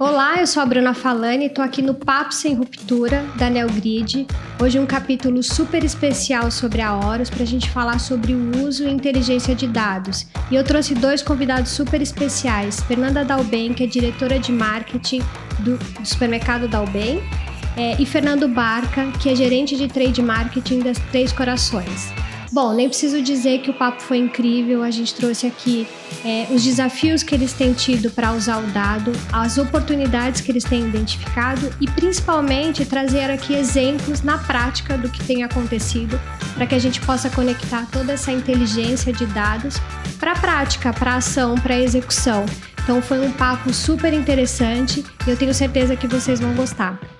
Olá, eu sou a Bruna Falani e estou aqui no Papo Sem Ruptura da Neogrid. Hoje um capítulo super especial sobre a Horus para a gente falar sobre o uso e inteligência de dados. E eu trouxe dois convidados super especiais, Fernanda Dalben, que é diretora de marketing do, do supermercado Dalben, é, e Fernando Barca, que é gerente de trade marketing das Três Corações. Bom, nem preciso dizer que o papo foi incrível. A gente trouxe aqui é, os desafios que eles têm tido para usar o dado, as oportunidades que eles têm identificado e principalmente trazer aqui exemplos na prática do que tem acontecido para que a gente possa conectar toda essa inteligência de dados para a prática, para a ação, para a execução. Então foi um papo super interessante e eu tenho certeza que vocês vão gostar.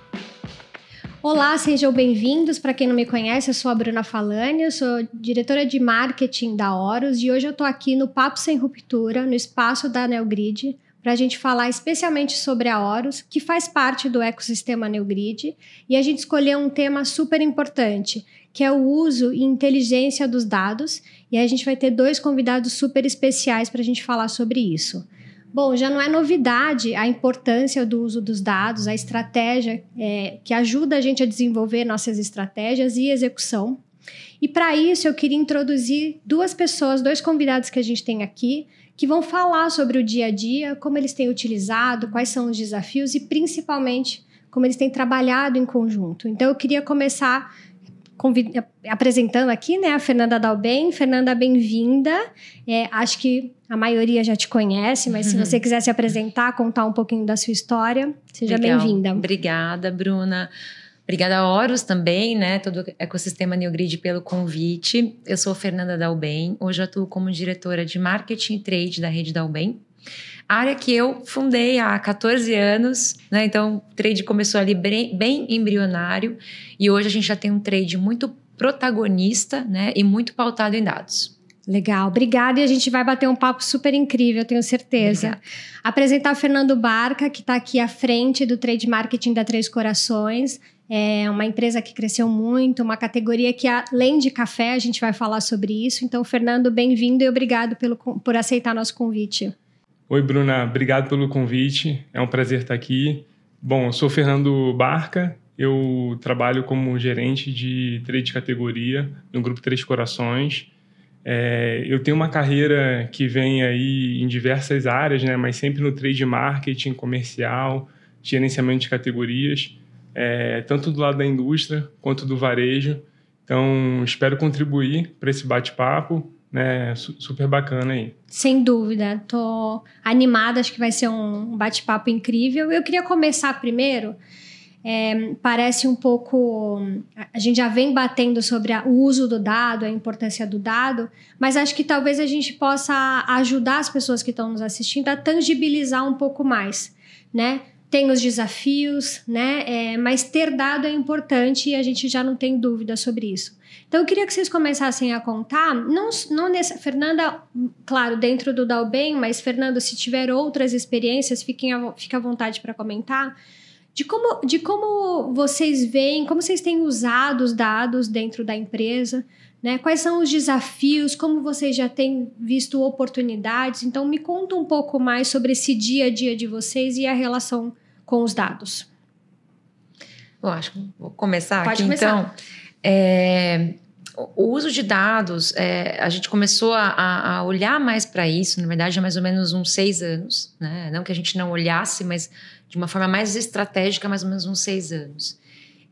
Olá, sejam bem-vindos. Para quem não me conhece, eu sou a Bruna Falani, eu sou diretora de marketing da Horus e hoje eu estou aqui no Papo Sem Ruptura, no espaço da Neogrid, para a gente falar especialmente sobre a Horus, que faz parte do ecossistema Neogrid, e a gente escolheu um tema super importante, que é o uso e inteligência dos dados, e a gente vai ter dois convidados super especiais para a gente falar sobre isso. Bom, já não é novidade a importância do uso dos dados, a estratégia é, que ajuda a gente a desenvolver nossas estratégias e execução. E para isso eu queria introduzir duas pessoas, dois convidados que a gente tem aqui, que vão falar sobre o dia a dia, como eles têm utilizado, quais são os desafios e principalmente como eles têm trabalhado em conjunto. Então eu queria começar apresentando aqui, né, a Fernanda Dalben. Fernanda, bem-vinda. É, acho que a maioria já te conhece, mas uhum. se você quiser se apresentar, contar um pouquinho da sua história, seja bem-vinda. Obrigada, Bruna. Obrigada a Horus também, né, todo o ecossistema Neogrid pelo convite. Eu sou Fernanda Dalben, hoje atuo como diretora de Marketing e Trade da rede Dalben área que eu fundei há 14 anos, né? Então, o trade começou ali bem, bem embrionário e hoje a gente já tem um trade muito protagonista, né? E muito pautado em dados. Legal, obrigada. E a gente vai bater um papo super incrível, tenho certeza. Obrigada. Apresentar o Fernando Barca, que está aqui à frente do Trade Marketing da Três Corações. É uma empresa que cresceu muito, uma categoria que, além de café, a gente vai falar sobre isso. Então, Fernando, bem-vindo e obrigado pelo, por aceitar nosso convite. Oi, Bruna, obrigado pelo convite. É um prazer estar aqui. Bom, eu sou Fernando Barca, eu trabalho como gerente de trade de categoria no Grupo Três Corações. É, eu tenho uma carreira que vem aí em diversas áreas, né, mas sempre no trade marketing, comercial, gerenciamento de categorias, é, tanto do lado da indústria quanto do varejo. Então, espero contribuir para esse bate-papo né, super bacana aí. Sem dúvida, tô animada, acho que vai ser um bate-papo incrível. Eu queria começar primeiro, é, parece um pouco. A gente já vem batendo sobre o uso do dado, a importância do dado, mas acho que talvez a gente possa ajudar as pessoas que estão nos assistindo a tangibilizar um pouco mais, né? Tem os desafios, né? É, mas ter dado é importante e a gente já não tem dúvida sobre isso. Então, eu queria que vocês começassem a contar, não, não nessa, Fernanda, claro, dentro do Dalben, mas Fernando, se tiver outras experiências, fiquem a, fique à vontade para comentar, de como, de como vocês veem, como vocês têm usado os dados dentro da empresa, né? Quais são os desafios, como vocês já têm visto oportunidades. Então, me conta um pouco mais sobre esse dia a dia de vocês e a relação com os dados. Bom, acho que vou começar Pode aqui começar. então. É, o uso de dados, é, a gente começou a, a olhar mais para isso, na verdade, há mais ou menos uns seis anos. Né? Não que a gente não olhasse, mas de uma forma mais estratégica, mais ou menos uns seis anos.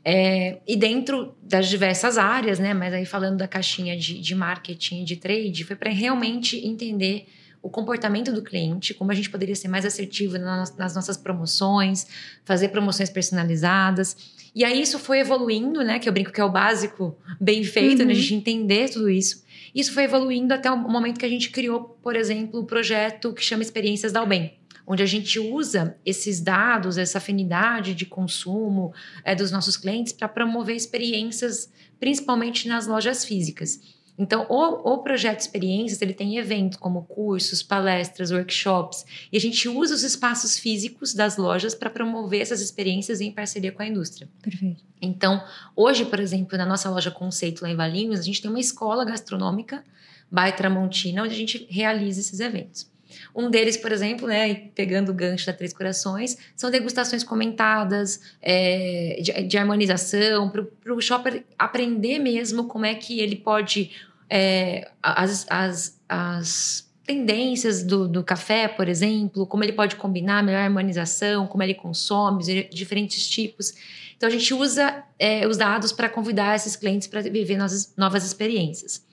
É, e dentro das diversas áreas, né? Mas aí falando da caixinha de, de marketing, de trade, foi para realmente entender o comportamento do cliente, como a gente poderia ser mais assertivo nas, nas nossas promoções, fazer promoções personalizadas. E aí isso foi evoluindo, né? Que eu brinco que é o básico bem feito, uhum. né? A gente entender tudo isso. Isso foi evoluindo até o momento que a gente criou, por exemplo, o um projeto que chama Experiências da Albem, onde a gente usa esses dados, essa afinidade de consumo é, dos nossos clientes para promover experiências, principalmente nas lojas físicas. Então, o, o projeto Experiências, ele tem eventos como cursos, palestras, workshops, e a gente usa os espaços físicos das lojas para promover essas experiências em parceria com a indústria. Perfeito. Então, hoje, por exemplo, na nossa loja Conceito lá em Valinhos, a gente tem uma escola gastronômica, Baia Tramontina, onde a gente realiza esses eventos. Um deles, por exemplo, né, pegando o gancho da Três Corações, são degustações comentadas, é, de, de, harmonização, para o shopper aprender mesmo como é que ele pode. É, as, as, as tendências do, do café, por exemplo, como ele pode combinar melhor harmonização, como ele consome, diferentes tipos. Então, a gente usa é, os dados para convidar esses clientes para viver novas, novas experiências.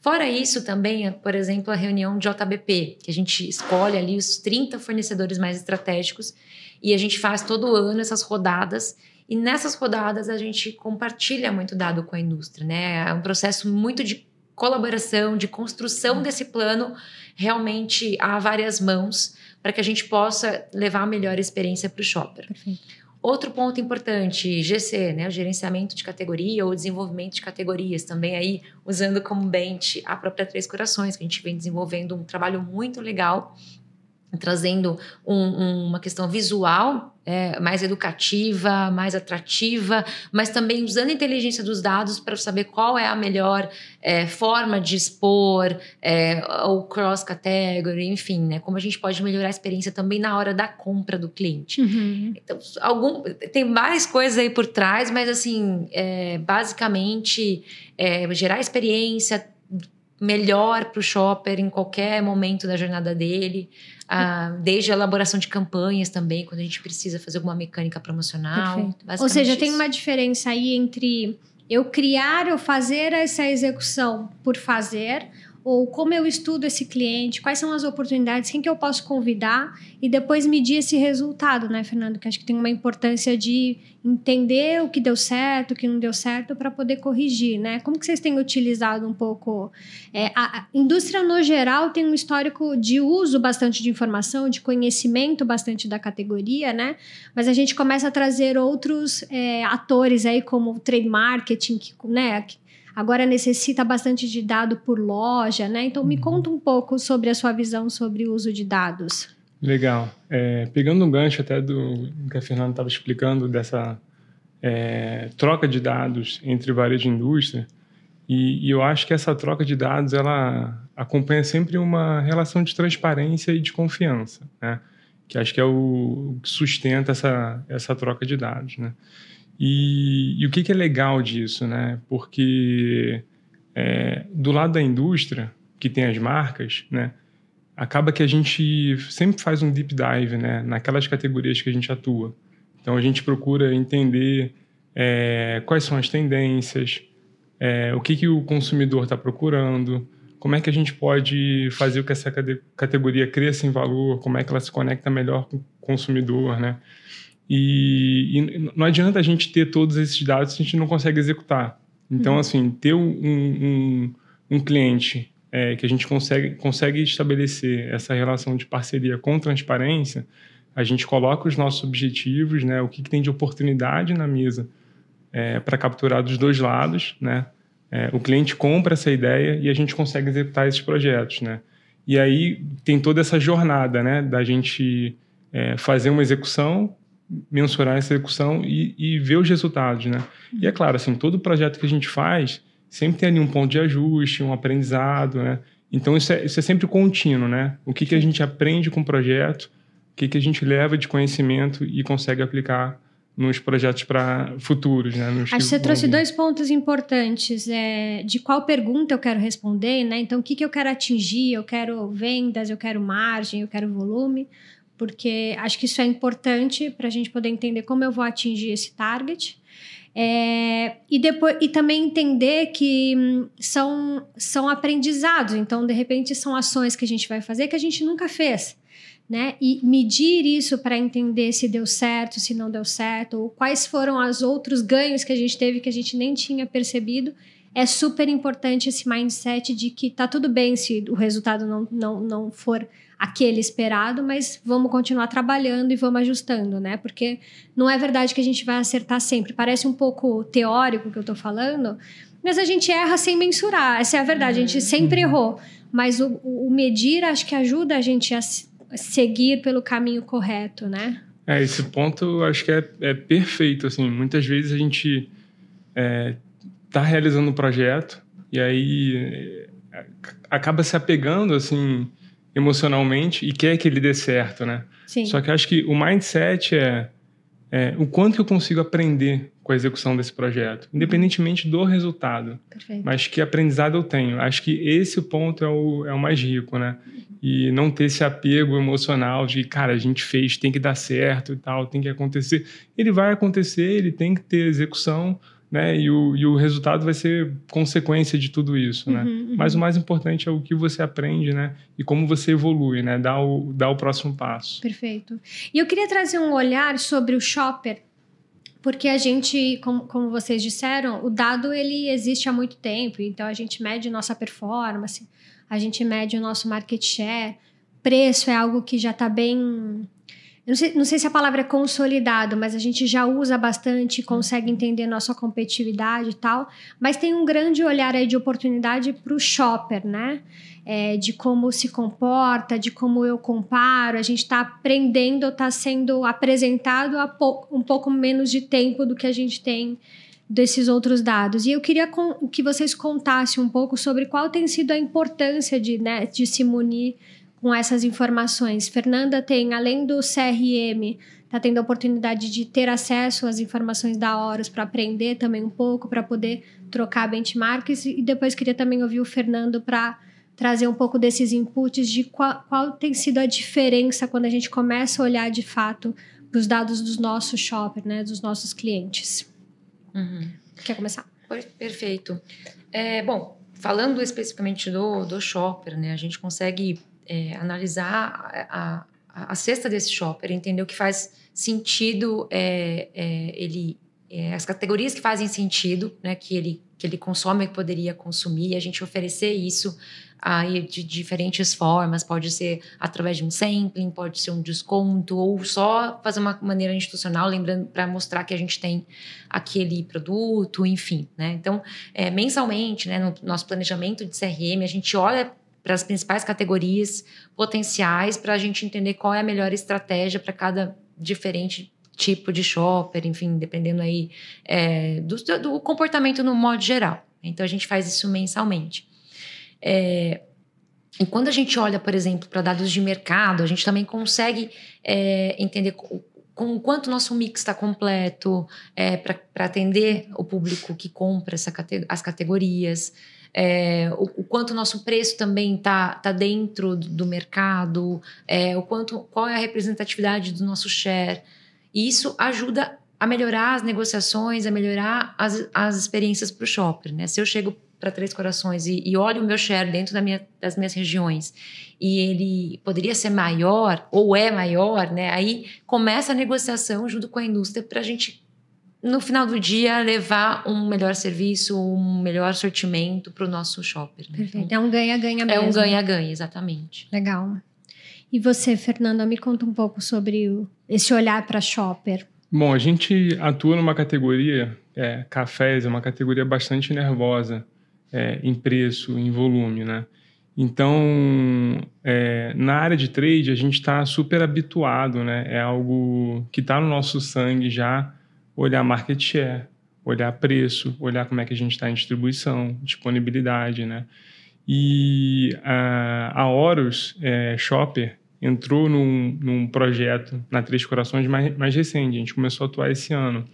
Fora isso, também, por exemplo, a reunião de JBP, que a gente escolhe ali os 30 fornecedores mais estratégicos e a gente faz todo ano essas rodadas. E nessas rodadas a gente compartilha muito dado com a indústria, né? É um processo muito de colaboração, de construção desse plano realmente a várias mãos para que a gente possa levar a melhor experiência para o shopper. Perfeito. Outro ponto importante, GC, né, o gerenciamento de categoria ou desenvolvimento de categorias, também aí usando como bench a própria Três Corações, que a gente vem desenvolvendo um trabalho muito legal trazendo um, um, uma questão visual é, mais educativa, mais atrativa, mas também usando a inteligência dos dados para saber qual é a melhor é, forma de expor, é, o cross-category, enfim, né? Como a gente pode melhorar a experiência também na hora da compra do cliente. Uhum. Então, algum, tem várias coisas aí por trás, mas assim, é, basicamente, é, gerar experiência melhor para o shopper em qualquer momento da jornada dele. Ah, desde a elaboração de campanhas também, quando a gente precisa fazer alguma mecânica promocional. Ou seja, isso. tem uma diferença aí entre eu criar ou fazer essa execução por fazer ou como eu estudo esse cliente, quais são as oportunidades, quem que eu posso convidar e depois medir esse resultado, né, Fernando? Que acho que tem uma importância de entender o que deu certo, o que não deu certo, para poder corrigir, né? Como que vocês têm utilizado um pouco? É, a, indústria no geral tem um histórico de uso bastante de informação, de conhecimento bastante da categoria, né? Mas a gente começa a trazer outros é, atores aí como o trade marketing, que, né? Agora necessita bastante de dado por loja, né? Então, me uhum. conta um pouco sobre a sua visão sobre o uso de dados. Legal. É, pegando um gancho até do que a Fernanda estava explicando, dessa é, troca de dados entre varejo e indústria, e, e, eu acho que essa troca de dados ela acompanha sempre uma relação de transparência e de confiança, né? Que acho que é o que sustenta essa, essa troca de dados, né? E, e o que, que, é legal disso, né? Porque é, do lado da indústria, que tem as marcas, né? Acaba que a gente sempre faz um deep dive, né? Naquelas categorias que a gente atua. Então a gente procura entender é, quais são as tendências, é, o que, que o consumidor está procurando, como é que a gente pode fazer com que essa categoria cresça em valor, como é que ela se conecta melhor com o consumidor, né? E, e, não adianta a gente ter todos esses dados se a gente não consegue executar. Então, uhum. assim, ter um, um, um cliente é, que a gente consegue, consegue estabelecer essa relação de parceria com transparência, a gente coloca os nossos objetivos, né, o que, que tem de oportunidade na mesa é, para capturar dos dois lados, né? É, o cliente compra essa ideia e a gente consegue executar esses projetos, né? E aí tem toda essa jornada, né, da gente é, fazer uma execução, mensurar essa execução e, e, ver os resultados, né? E é claro, assim, todo projeto que a gente faz sempre tem ali um ponto de ajuste, um aprendizado, né? Então isso é, isso é sempre contínuo, né? O que, que a gente aprende com o projeto, o que, que a gente leva de conhecimento e consegue aplicar nos projetos para futuros, né? Nos Acho que você trouxe vir. dois pontos importantes. É, de qual pergunta eu quero responder, né? Então, o que, que eu quero atingir? Eu quero vendas, eu quero margem, eu quero volume porque acho que isso é importante para a gente poder entender como eu vou atingir esse target. É, e depois e também entender que hum, são, são aprendizados, então de repente são ações que a gente vai fazer que a gente nunca fez. Né? E medir isso para entender se deu certo, se não deu certo, ou quais foram os outros ganhos que a gente teve que a gente nem tinha percebido. É super importante esse mindset de que tá tudo bem se o resultado não, não, não for aquele esperado, mas vamos continuar trabalhando e vamos ajustando, né? Porque não é verdade que a gente vai acertar sempre. Parece um pouco teórico o que eu tô falando, mas a gente erra sem mensurar. Essa é a verdade, a gente sempre errou. Mas o, o medir acho que ajuda a gente a seguir pelo caminho correto, né? É, esse ponto eu acho que é, é perfeito, assim. Muitas vezes a gente é, tá realizando um projeto e aí é, acaba se apegando, assim, emocionalmente e quer que ele dê certo, né? Sim. Só que acho que o mindset é, é o quanto que eu consigo aprender com a execução desse projeto, independentemente do resultado. Perfeito. Mas que aprendizado eu tenho. Acho que esse ponto é o, é o mais rico, né? E não ter esse apego emocional de, cara, a gente fez, tem que dar certo e tal, tem que acontecer. Ele vai acontecer, ele tem que ter execução, né? E o, e o resultado vai ser consequência de tudo isso, né? Uhum, uhum. Mas o mais importante é o que você aprende, né? E como você evolui, né? Dá o, dá o próximo passo. Perfeito. E eu queria trazer um olhar sobre o shopper, porque a gente, como, como vocês disseram, o dado ele existe há muito tempo, então a gente mede nossa performance, a gente mede o nosso market share, preço é algo que já está bem não sei, não sei se a palavra é consolidado, mas a gente já usa bastante, consegue entender nossa competitividade e tal. Mas tem um grande olhar aí de oportunidade para o shopper, né? É, de como se comporta, de como eu comparo. A gente está aprendendo, está sendo apresentado pouco, um pouco menos de tempo do que a gente tem desses outros dados. E eu queria que vocês contassem um pouco sobre qual tem sido a importância de, né, de se munir com essas informações. Fernanda tem, além do CRM, está tendo a oportunidade de ter acesso às informações da Horus para aprender também um pouco, para poder trocar benchmarks. E depois queria também ouvir o Fernando para trazer um pouco desses inputs de qual, qual, tem sido a diferença quando a gente começa a olhar de fato para os dados dos nossos shoppers, né, dos nossos clientes. Uhum. Quer começar? Perfeito. É, bom, falando especificamente do, do shopper, né, a gente consegue é, analisar a, a, a, cesta desse shopper, entender o que faz sentido, é, é, ele, é, as categorias que fazem sentido, né, que ele que ele consome e poderia consumir, e a gente oferecer isso aí de diferentes formas, pode ser através de um sampling, pode ser um desconto, ou só fazer uma maneira institucional, lembrando para mostrar que a gente tem aquele produto, enfim, né? Então, é, mensalmente, né, no nosso planejamento de CRM, a gente olha para as principais categorias potenciais para a gente entender qual é a melhor estratégia para cada diferente tipo de shopper, enfim, dependendo aí é, do, do, comportamento no modo geral. Então a gente faz isso mensalmente. É, e quando a gente olha, por exemplo, para dados de mercado, a gente também consegue é, entender com o quanto nosso mix está completo é, para atender o público que compra essa, as categorias é, o, o, quanto o nosso preço também está tá dentro do mercado, é, o quanto, qual é a representatividade do nosso share. E isso ajuda a melhorar as negociações, a melhorar as, as experiências para o shopper. Né? Se eu chego para Três Corações e, e, olho o meu share dentro da minha, das minhas regiões e ele poderia ser maior ou é maior, né? aí começa a negociação junto com a indústria para a gente no final do dia, levar um melhor serviço, um melhor sortimento para o nosso shopper. Né? Perfeito. Então, é um ganha-ganha mesmo. É um ganha-ganha, exatamente. Legal. E você, Fernanda, me conta um pouco sobre o, esse olhar para shopper. Bom, a gente atua numa categoria, é, cafés é uma categoria bastante nervosa é, em preço, em volume, né? Então, é, na área de trade, a gente está super habituado, né? É algo que está no nosso sangue já olhar market share, olhar preço, olhar como é que a gente está em distribuição, disponibilidade, né? E a, a Horus é, Shopper entrou num, num, projeto na Três Corações mais, mais recente, a gente começou a atuar esse ano.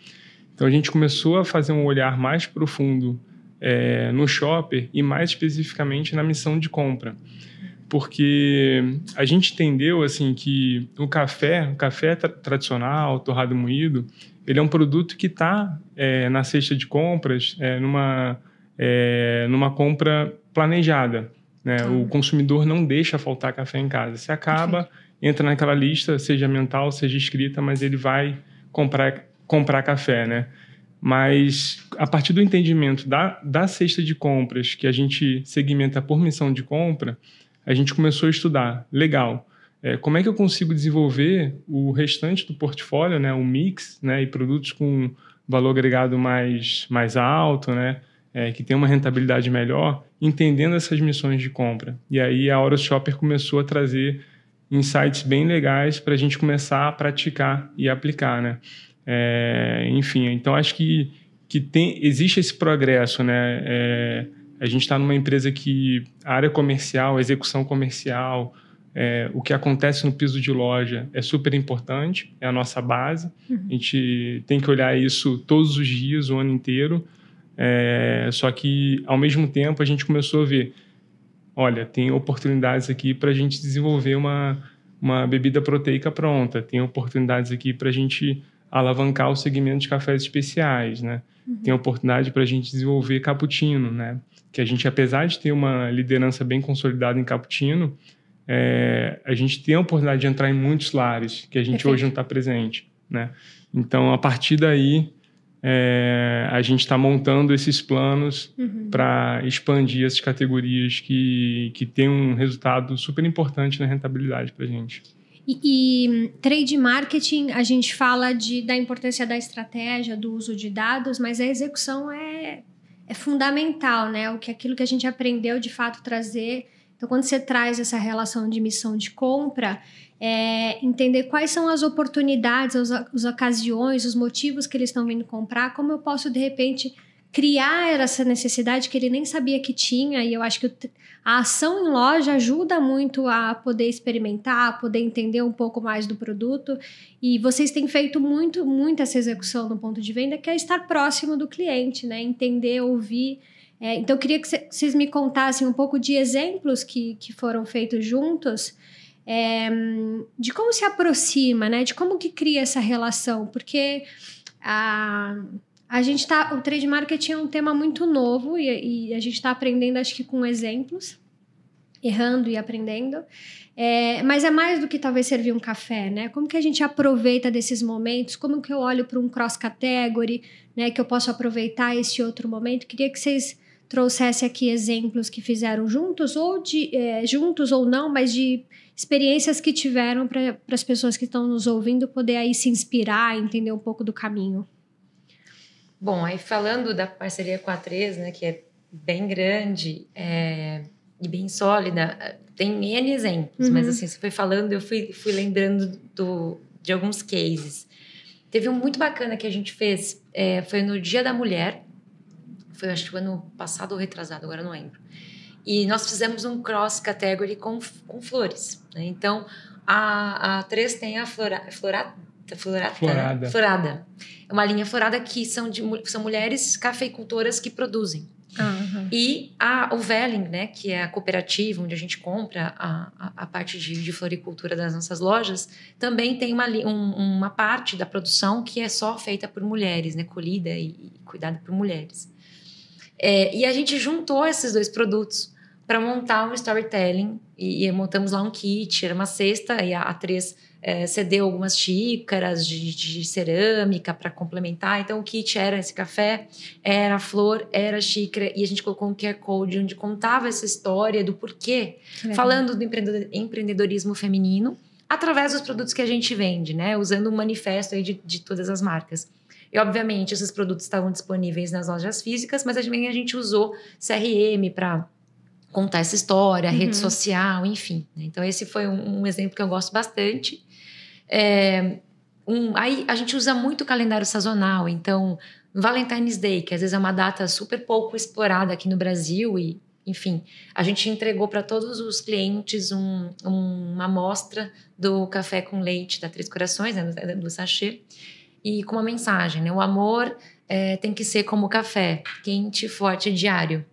Então a gente começou a fazer um olhar mais profundo é, no shopper e mais especificamente na missão de compra. Porque a gente entendeu assim que o café, o café tra tradicional, torrado moído, ele é um produto que está é, na cesta de compras é, numa, é, numa compra planejada. Né? Ah. O consumidor não deixa faltar café em casa. Se acaba, entra naquela lista, seja mental, seja escrita, mas ele vai comprar, comprar café. Né? Mas a partir do entendimento da, da cesta de compras, que a gente segmenta por missão de compra, a gente começou a estudar. Legal é, como é que eu consigo desenvolver o restante do portfólio, né, o mix, né, e produtos com valor agregado mais, mais alto, né, é, que tem uma rentabilidade melhor, entendendo essas missões de compra. E aí a Horus Shopper começou a trazer insights bem legais para a gente começar a praticar e aplicar, né? É, enfim, então acho que, que tem, existe esse progresso, né? É, a gente está numa empresa que área comercial, execução comercial, É, o que acontece no piso de loja é super importante, é a nossa base. Uhum. A gente tem que olhar isso todos os dias, o ano inteiro. É, só que, ao mesmo tempo, a gente começou a ver: olha, tem oportunidades aqui para a gente desenvolver uma, uma bebida proteica pronta, tem oportunidades aqui para a gente alavancar o segmento de cafés especiais, né? Uhum. Tem oportunidade para a gente desenvolver cappuccino, né? Que a gente, apesar de ter uma liderança bem consolidada em cappuccino, é, a gente tem a oportunidade de entrar em muitos lares que a gente Perfeito. hoje não está presente, né? Então, a partir daí, é, a gente está montando esses planos uhum. para expandir essas categorias que, que têm um resultado super importante na rentabilidade para a gente. E, e, trade marketing, a gente fala de, da importância da estratégia, do uso de dados, mas a execução é, é fundamental, né? O que aquilo que a gente aprendeu de fato trazer. Então, quando você traz essa relação de missão de compra, é entender quais são as oportunidades, as, as ocasiões, os motivos que eles estão vindo comprar, como eu posso, de repente, criar essa necessidade que ele nem sabia que tinha, e eu acho que a ação em loja ajuda muito a poder experimentar, a poder entender um pouco mais do produto. E vocês têm feito muito, muito essa execução no ponto de venda, que é estar próximo do cliente, né? Entender, ouvir. É, então, eu queria que vocês me contassem um pouco de exemplos que, que foram feitos juntos. É, de como se aproxima, né? De como que cria essa relação, porque a, a gente tá. O trade marketing é um tema muito novo e, e a gente está aprendendo, acho que com exemplos, errando e aprendendo. É, mas é mais do que talvez servir um café, né? Como que a gente aproveita desses momentos? Como que eu olho para um cross category, né? Que eu posso aproveitar esse outro momento? Queria que vocês trouxessem aqui exemplos que fizeram juntos ou de é, juntos ou não, mas de experiências que tiveram para as pessoas que estão nos ouvindo poder aí se inspirar, entender um pouco do caminho. Bom, aí falando da parceria com a 3, né, que é bem grande é, e bem sólida, tem N exemplos, uhum. mas assim, você foi falando, eu fui, fui lembrando do, de alguns cases. Teve um muito bacana que a gente fez, é, foi no Dia da Mulher, foi acho que o ano passado ou retrasado, agora não lembro. E nós fizemos um cross category com, com flores. Né? Então, a, a 3 tem a flora, flora, florata, florada. Florada. É uma linha florada que são, de, são mulheres cafeicultoras que produzem. Uhum. E a, o Velling, né, que é a cooperativa onde a gente compra a, a, a parte de, de, floricultura das nossas lojas, também tem uma, um, uma parte da produção que é só feita por mulheres, né, colhida e, e cuidada por mulheres. É, e a gente juntou esses dois produtos para montar um storytelling e, e, montamos lá um kit, era uma cesta e a, a três é, cedeu algumas xícaras de, de cerâmica para complementar. Então, o kit era esse café, era flor, era xícara, e a gente colocou um QR Code onde contava essa história do porquê, falando do empreendedorismo feminino, através dos produtos que a gente vende, né? Usando um manifesto aí de, de todas as marcas. E, obviamente, esses produtos estavam disponíveis nas lojas físicas, mas também a gente usou CRM para contar essa história, uhum. rede social, enfim. Né? Então, esse foi um, um, exemplo que eu gosto bastante. É, um, aí a gente usa muito o calendário sazonal, então Valentine's Day, que às vezes é uma data super pouco explorada aqui no Brasil e enfim, a gente entregou para todos os clientes um, um, uma amostra do café com leite da Três Corações, né, do sachê, e com uma mensagem, né? O amor é, tem que ser como café, quente, forte e diário.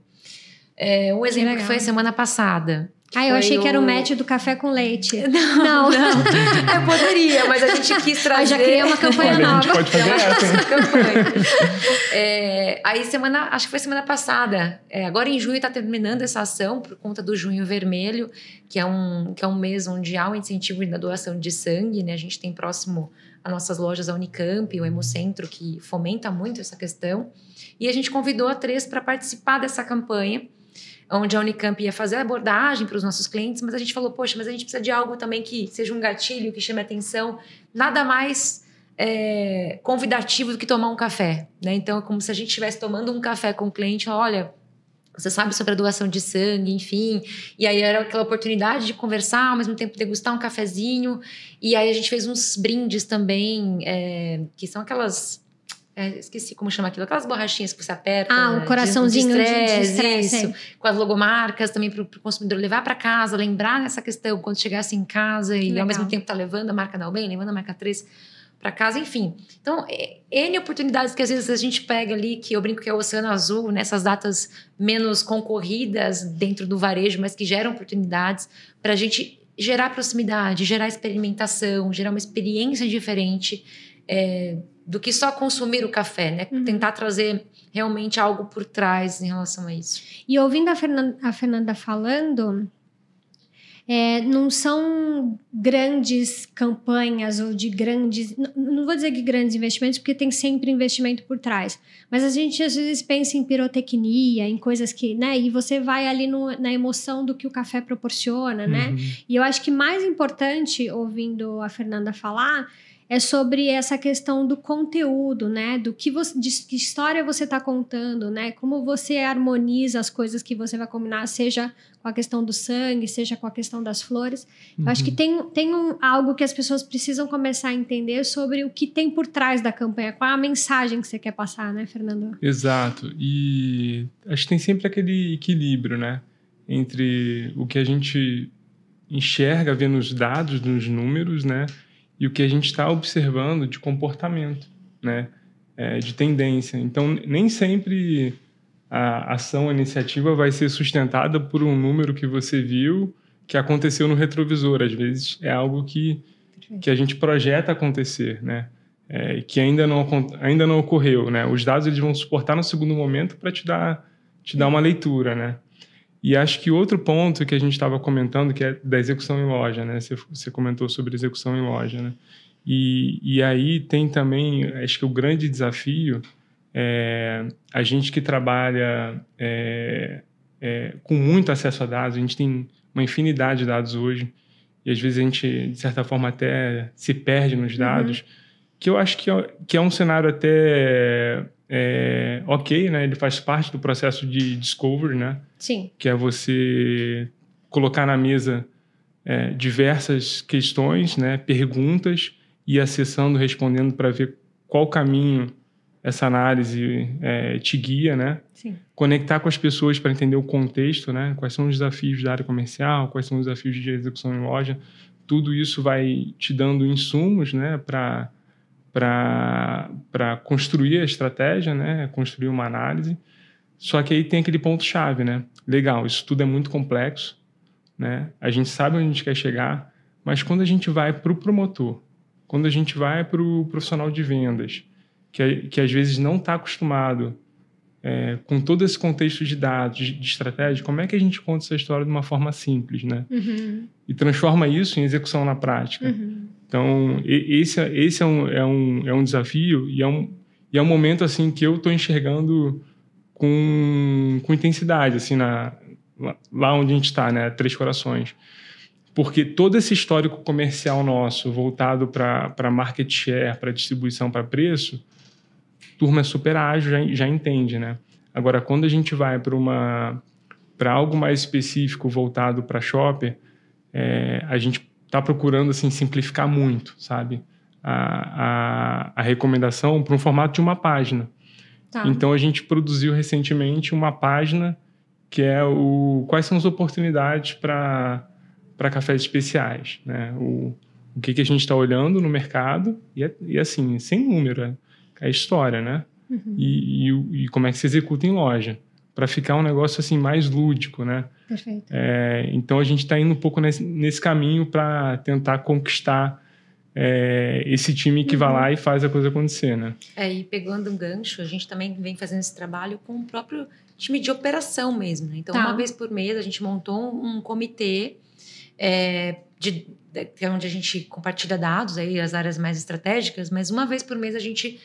É, um exemplo que, que foi semana passada. Ah, eu achei o... que era o match do café com leite. Não, não. não. eu poderia, mas a gente quis trazer. Ah, já criei uma campanha Olha, nova. A gente pode fazer essa, campanha. É, aí semana, acho que foi semana passada. É, agora em junho está terminando essa ação por conta do Junho Vermelho, que é um que é um mês onde há um incentivo na doação de sangue, né? A gente tem próximo as nossas lojas a Unicamp, o Hemocentro, que fomenta muito essa questão. E a gente convidou a Três para participar dessa campanha onde a Unicamp ia fazer a abordagem para os nossos clientes, mas a gente falou, poxa, mas a gente precisa de algo também que seja um gatilho, que chame atenção, nada mais é, convidativo do que tomar um café, né? Então é como se a gente estivesse tomando um café com o cliente, olha, você sabe sobre a doação de sangue, enfim. E aí era aquela oportunidade de conversar, ao mesmo tempo degustar um cafezinho. E aí a gente fez uns brindes também, é, que são aquelas É, esqueci como chama aquilo, aquelas borrachinhas que você aperta. Ah, um coraçãozinho de estresse. Isso, com as logomarcas também para o consumidor levar para casa, lembrar nessa questão quando chegasse em casa e ao mesmo tempo tá levando a marca da Albem, levando a marca 3 para casa, enfim. Então, é, N oportunidades que às vezes a gente pega ali, que eu brinco que é o Oceano Azul, nessas datas menos concorridas dentro do varejo, mas que geram oportunidades para a gente gerar proximidade, gerar experimentação, gerar uma experiência diferente. É, do que só consumir o café, né? Uhum. Tentar trazer realmente algo por trás em relação a isso. E ouvindo a Fernanda, a Fernanda falando, é, não são grandes campanhas ou de grandes. Não, não vou dizer que grandes investimentos, porque tem sempre investimento por trás. Mas a gente às vezes pensa em pirotecnia, em coisas que. né? E você vai ali no, na emoção do que o café proporciona, né? uhum. E eu acho que mais importante, ouvindo a Fernanda falar é sobre essa questão do conteúdo, né? Do que você, de que história você está contando, né? Como você harmoniza as coisas que você vai combinar, seja com a questão do sangue, seja com a questão das flores. Uhum. Eu acho que uhum. tem, tem um, algo que as pessoas precisam começar a entender sobre o que tem por trás da campanha, qual é a mensagem que você quer passar, né, Fernando? Exato. E acho que tem sempre aquele equilíbrio, né? Entre o que a gente enxerga vendo os dados, nos números, né? E o que a gente está observando de comportamento, né? É, de tendência. Então, nem sempre a ação, a iniciativa vai ser sustentada por um número que você viu que aconteceu no retrovisor. Às vezes é algo que, que a gente projeta acontecer, né? É, que ainda não, ainda não ocorreu, né? Os dados eles vão suportar no segundo momento para te dar, te dar uma leitura, né? E acho que outro ponto que a gente estava comentando, que é da execução em loja, né? Você, você comentou sobre execução em loja, né? E, e aí tem também, acho que o grande desafio é a gente que trabalha é, é, com muito acesso a dados, a gente tem uma infinidade de dados hoje, e às vezes a gente, de certa forma, até se perde nos dados, uhum. que eu acho que é, que é um cenário até é, ok, né? Ele faz parte do processo de discovery, né? Sim. Que é você colocar na mesa é, diversas questões, né? Perguntas e acessando, respondendo para ver qual caminho essa análise é, te guia, né? Sim. Conectar com as pessoas para entender o contexto, né? Quais são os desafios da área comercial, quais são os desafios de execução em loja. Tudo isso vai te dando insumos, né? Para para construir a estratégia, né? construir uma análise. Só que aí tem aquele ponto-chave, né? Legal, isso tudo é muito complexo, né? A gente sabe onde a gente quer chegar, mas quando a gente vai para o promotor, quando a gente vai para o profissional de vendas, que, que às vezes não está acostumado é, com todo esse contexto de dados, de, estratégia, como é que a gente conta essa história de uma forma simples, né? Uhum. E transforma isso em execução na prática. Uhum. Então, esse, esse é, um, é, um, é um desafio e é um, e é um momento assim que eu estou enxergando com, com intensidade, assim, na, lá onde a gente está, né? Três Corações. Porque todo esse histórico comercial nosso, voltado para market share, para distribuição, para preço, turma é super ágil, já, já entende, né? Agora, quando a gente vai para uma para algo mais específico voltado para shopper, é, a gente está procurando assim simplificar muito, sabe? A, a, a recomendação para um formato de uma página. Tá. Então a gente produziu recentemente uma página que é o quais são as oportunidades para para cafés especiais, né? O, o que, que a gente está olhando no mercado e, é, e assim sem número é, é história, né? Uhum. E, e, e como é que se executa em loja para ficar um negócio assim mais lúdico, né? Perfeito. É, então a gente está indo um pouco nesse, nesse caminho para tentar conquistar é, esse time que uhum. vai lá e faz a coisa acontecer, né? É, e pegando um gancho, a gente também vem fazendo esse trabalho com o próprio time de operação mesmo. Né? Então, tá. uma vez por mês, a gente montou um comitê é, de, de, é onde a gente compartilha dados, aí, as áreas mais estratégicas, mas uma vez por mês a gente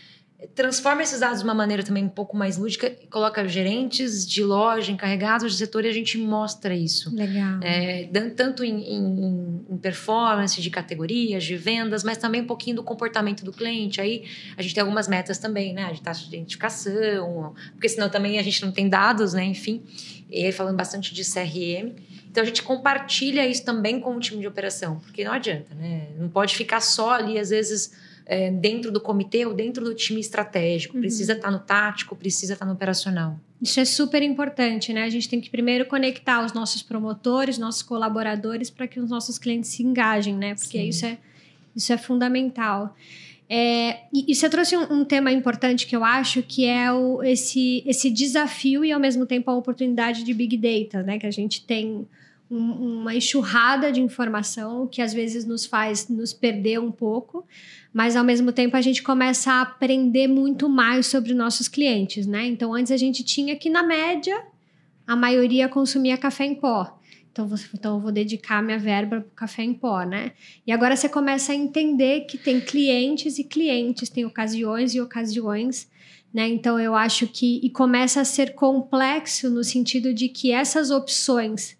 transforma esses dados de uma maneira também um pouco mais lúdica coloca gerentes de loja, encarregados de setor e a gente mostra isso. Legal. É, tanto em, em, em, performance de categorias, de vendas, mas também um pouquinho do comportamento do cliente. Aí a gente tem algumas metas também, né? De taxa de identificação, porque senão também a gente não tem dados, né? Enfim, e aí falando bastante de CRM. Então a gente compartilha isso também com o time de operação, porque não adianta, né? Não pode ficar só ali, às vezes é, dentro do comitê ou dentro do time estratégico. Uhum. Precisa estar tá no tático, precisa estar tá no operacional. Isso é super importante, né? A gente tem que primeiro conectar os nossos promotores, nossos colaboradores, para que os nossos clientes se engajem, né? Porque isso é, isso é fundamental. É, e, e, você trouxe um, um, tema importante que eu acho que é o, esse, esse desafio e ao mesmo tempo a oportunidade de Big Data, né? Que a gente tem um, uma enxurrada de informação que às vezes nos faz nos perder um pouco, mas ao mesmo tempo a gente começa a aprender muito mais sobre nossos clientes, né? Então antes a gente tinha que, na média, a maioria consumia café em pó. Então, você, então eu vou dedicar minha verba para café em pó, né? E agora você começa a entender que tem clientes e clientes, tem ocasiões e ocasiões, né? Então eu acho que e começa a ser complexo no sentido de que essas opções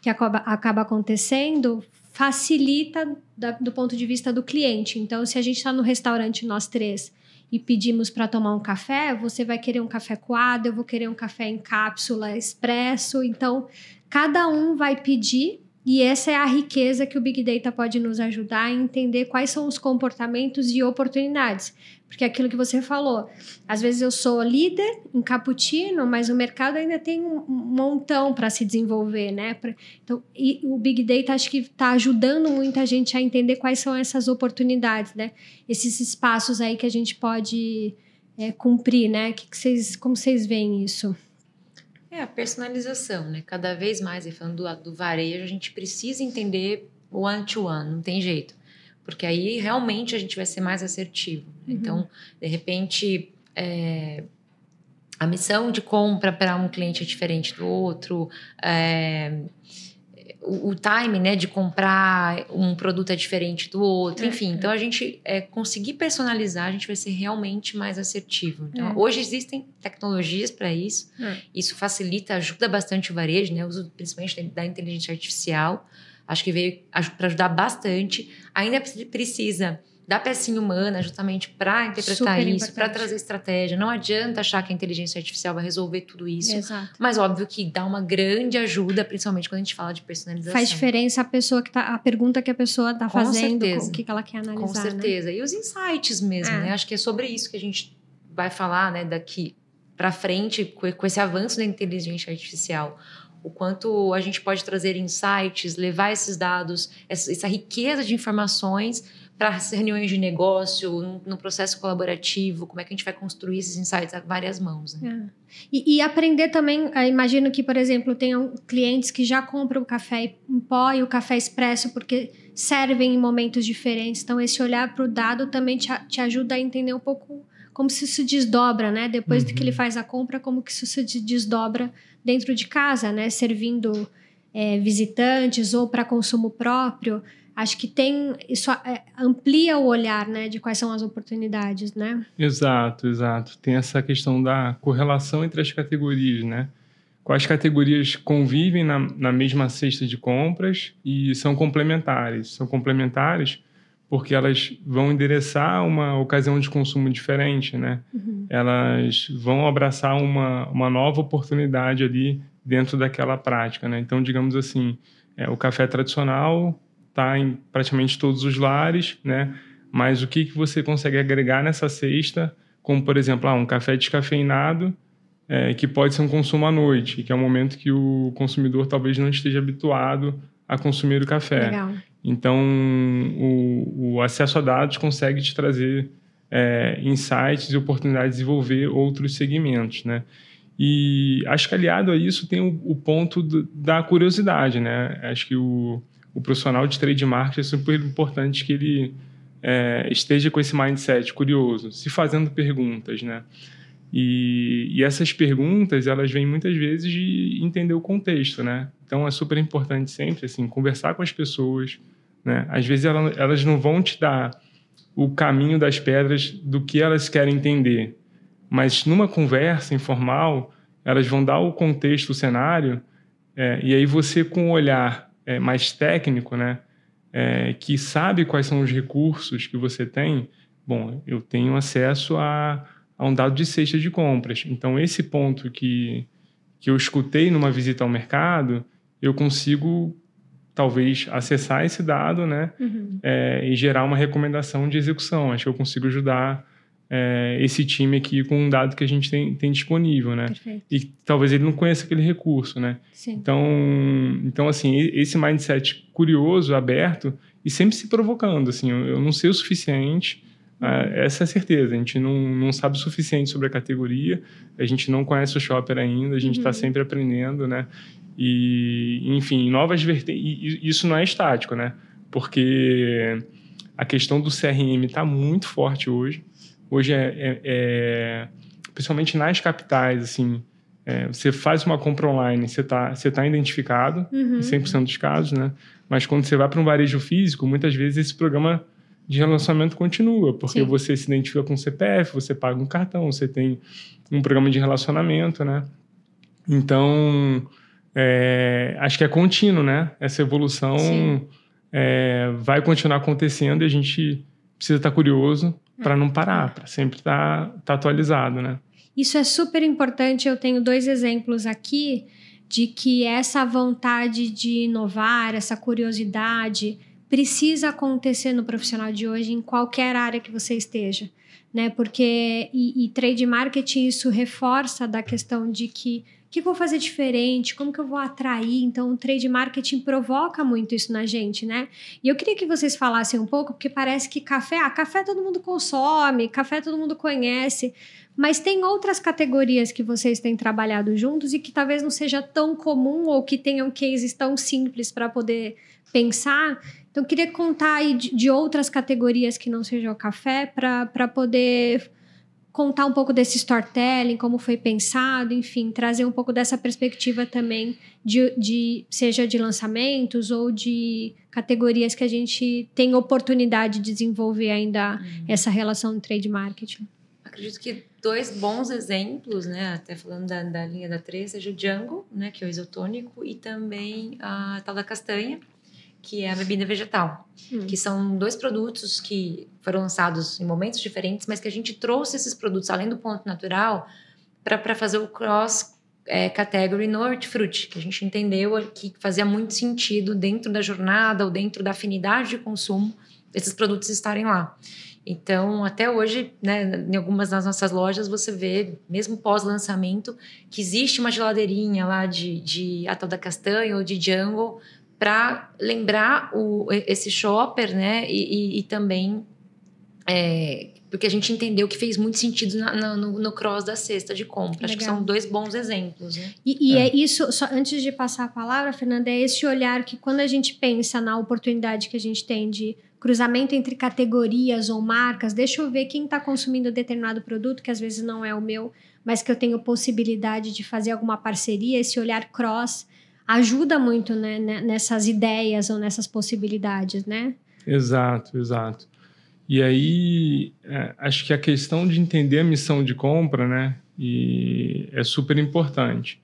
que acaba, acaba acontecendo facilita da, do ponto de vista do cliente. Então, se a gente está no restaurante nós três e pedimos para tomar um café, você vai querer um café coado, eu vou querer um café em cápsula expresso. Então, Cada um vai pedir e essa é a riqueza que o Big Data pode nos ajudar a entender quais são os comportamentos e oportunidades. Porque é aquilo que você falou, às vezes eu sou líder em cappuccino, mas o mercado ainda tem um montão para se desenvolver, né? Então, e o Big Data acho que está ajudando muita gente a entender quais são essas oportunidades, né? Esses espaços aí que a gente pode é, cumprir, né? Que que vocês, como vocês veem isso? É a personalização, né? Cada vez mais, e falando do, do varejo, a gente precisa entender one-to-one, não tem jeito. Porque aí realmente a gente vai ser mais assertivo. Uhum. Então, de repente, é, a missão de compra para um cliente é diferente do outro. É, o, o time né, de comprar um produto é diferente do outro, é, enfim. É. Então, a gente é, conseguir personalizar, a gente vai ser realmente mais assertivo. Então, é. hoje existem tecnologias para isso, isso facilita, ajuda bastante o varejo, né, o uso principalmente da inteligência artificial. Acho que veio para ajudar bastante. Ainda precisa da pecinha humana justamente para interpretar Super isso, para trazer estratégia. Não adianta achar que a inteligência artificial vai resolver tudo isso. Exato. Mas óbvio que dá uma grande ajuda, principalmente quando a gente fala de personalização. Faz diferença a pessoa que tá, a pergunta que a pessoa está fazendo, certeza. o que, ela quer analisar. Com né? certeza. Né? E os insights mesmo, é. né? Acho que é sobre isso que a gente vai falar, né, daqui para frente com esse avanço da inteligência artificial o quanto a gente pode trazer insights, levar esses dados, essa riqueza de informações para reuniões de negócio, no processo colaborativo, como é que a gente vai construir esses insights a várias mãos. Né? É. E, e, aprender também, imagino que, por exemplo, tenham clientes que já compram o café em pó e o café expresso porque servem em momentos diferentes. Então, esse olhar para o dado também te, te ajuda a entender um pouco como se isso desdobra, né? Depois uhum. que ele uhum. faz a compra, como que isso se desdobra dentro de casa, né? Servindo é, visitantes ou para consumo próprio acho que tem isso é, amplia o olhar né de quais são as oportunidades né? Exato exato. Tem essa questão da correlação entre as categorias né? Quais categorias convivem na, na mesma cesta de compras e são complementares. São complementares porque elas vão endereçar uma ocasião de consumo diferente né? Uhum. elas vão abraçar uma, uma nova oportunidade ali dentro daquela prática né? Então digamos assim é, o café tradicional está em praticamente todos os lares, né? Mas o que, que você consegue agregar nessa cesta, como por exemplo, ah, um café descafeinado, é, que pode ser um consumo à noite, que é um momento que o consumidor talvez não esteja habituado a consumir o café. Legal. Então, o, o acesso a dados consegue te trazer é, insights e oportunidades de desenvolver outros segmentos, né? E acho que aliado a isso tem o, o ponto do, da curiosidade, né? Acho que o, o profissional de trade marketing é super importante que ele é, esteja com esse mindset curioso, se fazendo perguntas, né? E, e, essas perguntas, elas vêm muitas vezes de entender o contexto, né? Então, é super importante sempre, assim, conversar com as pessoas, né? Às vezes, ela, elas não vão te dar o caminho das pedras do que elas querem entender, mas numa conversa informal, elas vão dar o contexto, o cenário, é, e aí você, com o olhar é, mais técnico, né, é, que sabe quais são os recursos que você tem, bom, eu tenho acesso a, a um dado de cesta de compras. Então, esse ponto que, que eu escutei numa visita ao mercado, eu consigo talvez acessar esse dado, né, uhum. é, e gerar uma recomendação de execução. Acho que eu consigo ajudar é, esse time aqui com um dado que a gente tem, tem disponível, né? Perfeito. E talvez ele não conheça aquele recurso, né? Sim. Então, então, assim, esse mindset curioso, aberto e sempre se provocando, assim, eu, não sei o suficiente, uhum. essa é a certeza, a gente não, não sabe o suficiente sobre a categoria, a gente não conhece o shopper ainda, a gente está uhum. sempre aprendendo, né? E, enfim, novas vertentes, isso não é estático, né? Porque a questão do CRM está muito forte hoje, Hoje é, é, é principalmente nas capitais, assim, é, você faz uma compra online, você está você tá identificado, uhum. em 100% dos casos, né? Mas quando você vai para um varejo físico, muitas vezes esse programa de relacionamento continua, porque Sim. você se identifica com o CPF, você paga um cartão, você tem um programa de relacionamento, né? Então, é, acho que é contínuo, né? Essa evolução é, vai continuar acontecendo e a gente precisa estar curioso para não parar, para sempre estar tá, tá atualizado, né? Isso é super importante. Eu tenho dois exemplos aqui de que essa vontade de inovar, essa curiosidade, precisa acontecer no profissional de hoje em qualquer área que você esteja, né? Porque e, e trade marketing isso reforça da questão de que o que eu vou fazer diferente? Como que eu vou atrair? Então, o trade marketing provoca muito isso na gente, né? E eu queria que vocês falassem um pouco, porque parece que café, ah, café todo mundo consome, café todo mundo conhece, mas tem outras categorias que vocês têm trabalhado juntos e que talvez não seja tão comum ou que tenham cases tão simples para poder pensar. Então, queria contar aí de, de outras categorias que não sejam o café para poder contar um pouco desse storytelling, como foi pensado, enfim, trazer um pouco dessa perspectiva também de, de seja de lançamentos ou de categorias que a gente tem oportunidade de desenvolver ainda uhum. essa relação do trade marketing. Acredito que dois bons exemplos, né, até falando da, da linha da 3, seja o Django, né, que é o isotônico, e também a tal da castanha, que é a bebida vegetal, hum. que são dois produtos que foram lançados em momentos diferentes, mas que a gente trouxe esses produtos além do ponto natural para fazer o cross é, category no hortifruti, que a gente entendeu que fazia muito sentido dentro da jornada ou dentro da afinidade de consumo esses produtos estarem lá. Então, até hoje, né, em algumas das nossas lojas, você vê, mesmo pós-lançamento, que existe uma geladeirinha lá de, de Atal da Castanha ou de Jungle para lembrar o, esse shopper, né? E, e, e também é, porque a gente entendeu que fez muito sentido na, na, no, no, cross da cesta de compra. Legal. Acho que são dois bons exemplos. Né? E, e é. é. isso, só antes de passar a palavra, Fernanda, é esse olhar que quando a gente pensa na oportunidade que a gente tem de cruzamento entre categorias ou marcas, deixa eu ver quem está consumindo determinado produto, que às vezes não é o meu, mas que eu tenho possibilidade de fazer alguma parceria, esse olhar cross ajuda muito né, né, nessas ideias ou nessas possibilidades, né? Exato, exato. E aí, é, acho que a questão de entender a missão de compra, né, e é super importante.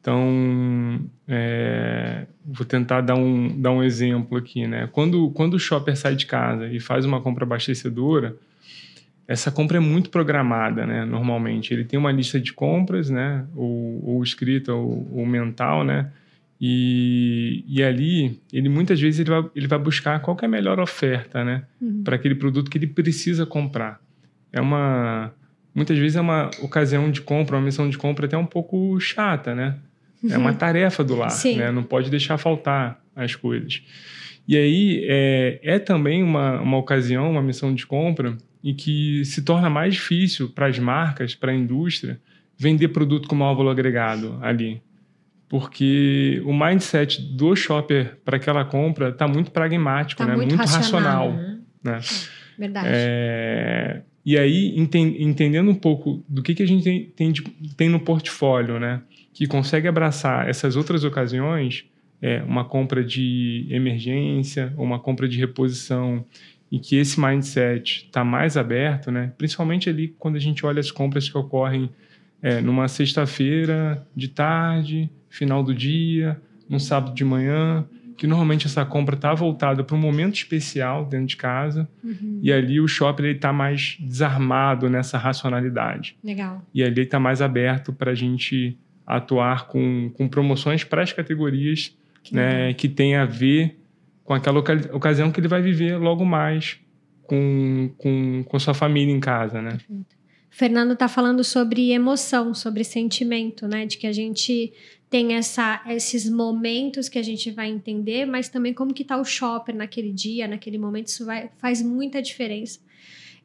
Então, é, vou tentar dar um, dar um exemplo aqui, né? Quando, quando o shopper sai de casa e faz uma compra abastecedora, essa compra é muito programada, né? Normalmente, ele tem uma lista de compras, né? Ou, ou escrita ou, ou mental, né? E, e ali, ele muitas vezes ele vai, ele vai buscar qual é a melhor oferta, né? Uhum. Para aquele produto que ele precisa comprar. É uma... Muitas vezes é uma ocasião de compra, uma missão de compra até um pouco chata, né? Uhum. É uma uhum. tarefa do lar, Sim. né? Não pode deixar faltar as coisas. E aí, é, é também uma, uma ocasião, uma missão de compra em que se torna mais difícil para as marcas, para a indústria, vender produto com maior valor agregado ali porque o mindset do shopper para aquela compra está muito pragmático, tá né? muito, muito racional. racional né? né? Verdade. É, e aí, entendendo um pouco do que, que a gente tem, tem, tem, no portfólio, né? que consegue abraçar essas outras ocasiões, é, uma compra de emergência, ou uma compra de reposição, e que esse mindset está mais aberto, né? principalmente ali quando a gente olha as compras que ocorrem é, numa sexta-feira de tarde, final do dia, num sábado de manhã, que normalmente essa compra está voltada para um momento especial dentro de casa uhum. e ali o shopping está mais desarmado nessa racionalidade. Legal. E ali está mais aberto para a gente atuar com, com promoções para as categorias que né, que tem a ver com aquela ocasião que ele vai viver logo mais com, com, com sua família em casa, né? Perfeito. Fernando está falando sobre emoção, sobre sentimento, né? De que a gente tem essa, esses momentos que a gente vai entender, mas também como que está o shopper naquele dia, naquele momento, isso vai, faz muita diferença.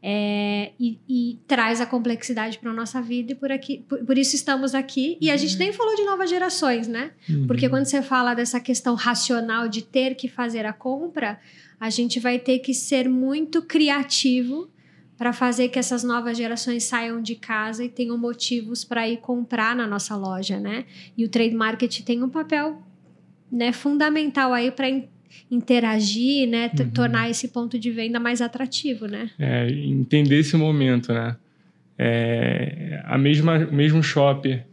É, e, e, traz a complexidade para a nossa vida e por, aqui, por, por, isso estamos aqui. E a gente uhum. nem falou de novas gerações, né? Uhum. Porque quando você fala dessa questão racional de ter que fazer a compra, a gente vai ter que ser muito criativo para fazer que essas novas gerações saiam de casa e tenham motivos para ir comprar na nossa loja, né? E o trade market tem um papel né, fundamental aí para interagir, né, uhum. tornar esse ponto de venda mais atrativo, né? É, entender esse momento, né? É, a mesma mesmo shopper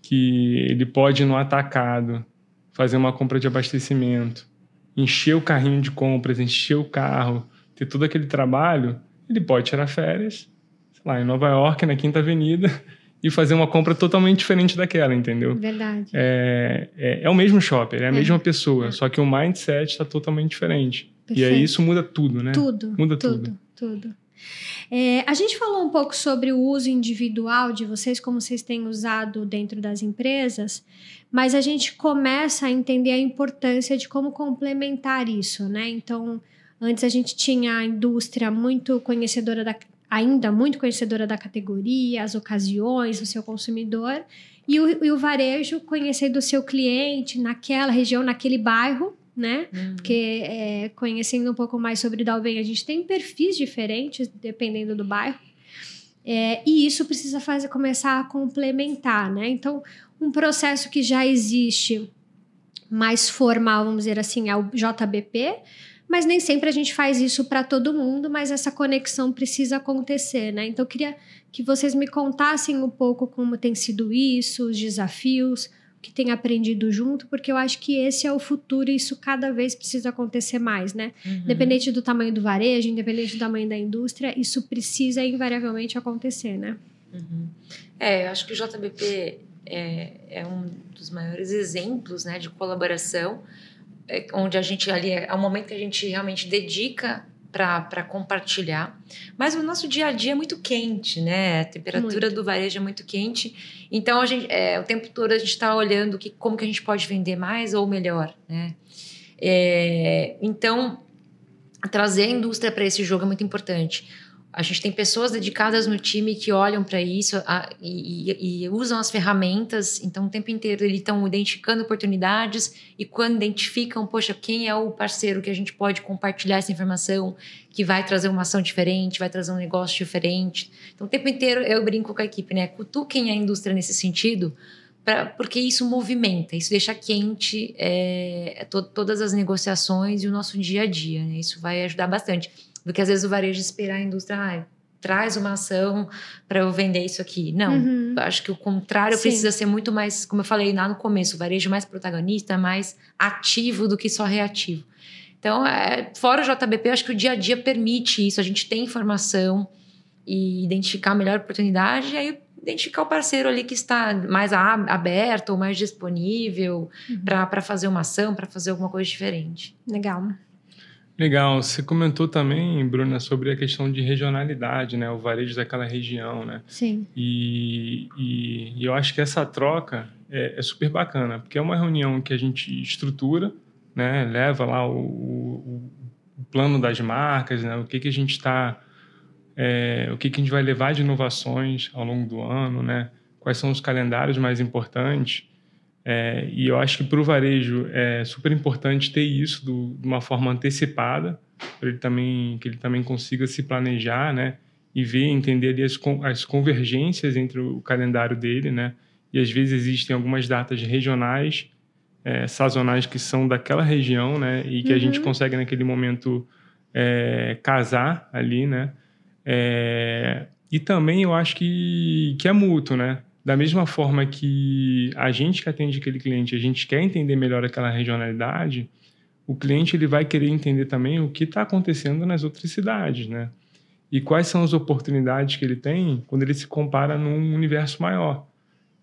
que ele pode ir no atacado fazer uma compra de abastecimento, encher o carrinho de compras, encher o carro, ter todo aquele trabalho ele pode tirar férias, lá, em Nova York, na Quinta Avenida, e fazer uma compra totalmente diferente daquela, entendeu? Verdade. É, é, é o mesmo shopper, é a é. mesma pessoa, é. só que o mindset está totalmente diferente. Perfeito. E aí isso muda tudo, né? Tudo. Muda tudo. Tudo. tudo. É, a gente falou um pouco sobre o uso individual de vocês, como vocês têm usado dentro das empresas, mas a gente começa a entender a importância de como complementar isso, né? Então, Antes a gente tinha a indústria muito conhecedora da ainda muito conhecedora da categoria, as ocasiões, o seu consumidor, e o, e o varejo conhecendo o seu cliente naquela região, naquele bairro, né? Uhum. Porque é, conhecendo um pouco mais sobre Dalben, a gente tem perfis diferentes dependendo do bairro. É, e isso precisa fazer, começar a complementar, né? Então, um processo que já existe mais formal, vamos dizer assim, é o JBP, mas nem sempre a gente faz isso para todo mundo, mas essa conexão precisa acontecer, né? Então eu queria que vocês me contassem um pouco como tem sido isso, os desafios, o que tem aprendido junto, porque eu acho que esse é o futuro e isso cada vez precisa acontecer mais, né? Uhum. Independente do tamanho do varejo, independente do tamanho da indústria, isso precisa invariavelmente acontecer, né? Uhum. É, eu acho que o JBP é, é um dos maiores exemplos né, de colaboração é, onde a gente ali é, é um momento que a gente realmente dedica para compartilhar. Mas o nosso dia a dia é muito quente, né? A temperatura muito. do varejo é muito quente. Então, a gente, é, o tempo todo a gente está olhando que, como que a gente pode vender mais ou melhor, né? É, então, trazer a indústria para esse jogo é muito importante. A gente tem pessoas dedicadas no time que olham para isso a, e, e, usam as ferramentas. Então, o tempo inteiro eles estão identificando oportunidades e quando identificam, poxa, quem é o parceiro que a gente pode compartilhar essa informação, que vai trazer uma ação diferente, vai trazer um negócio diferente. Então, o tempo inteiro eu brinco com a equipe, né? Cutuquem a indústria nesse sentido, pra, porque isso movimenta, isso deixa quente é, to, todas as negociações e o nosso dia a dia. Né? Isso vai ajudar bastante do que às vezes o varejo esperar a indústria, ah, traz uma ação para eu vender isso aqui. Não, uhum. acho que o contrário Sim. precisa ser muito mais, como eu falei lá no começo, o varejo mais protagonista, mais ativo do que só reativo. Então, é, fora o JBP, eu acho que o dia a dia permite isso, a gente tem informação e identificar a melhor oportunidade, e aí identificar o parceiro ali que está mais aberto ou mais disponível uhum. para fazer uma ação, para fazer alguma coisa diferente. Legal. Legal. Você comentou também, Bruna, sobre a questão de regionalidade, né? O varejo daquela região, né? Sim. E, e, e eu acho que essa troca é, é, super bacana, porque é uma reunião que a gente estrutura, né? Leva lá o, o, o plano das marcas, né? O que, que a gente está... É, o que, que a gente vai levar de inovações ao longo do ano, né? Quais são os calendários mais importantes. É, e eu acho que para o varejo é super importante ter isso do, de uma forma antecipada, para ele também que ele também consiga se planejar, né? E ver, entender ali as, as convergências entre o calendário dele, né? E às vezes existem algumas datas regionais, é, sazonais que são daquela região, né? E que uhum. a gente uhum. consegue naquele momento é, casar ali, né? É, e também eu acho que, que é mútuo, né? Da mesma forma que a gente que atende aquele cliente, a gente quer entender melhor aquela regionalidade, o cliente ele vai querer entender também o que está acontecendo nas outras cidades, né? E quais são as oportunidades que ele tem quando ele se compara num universo maior.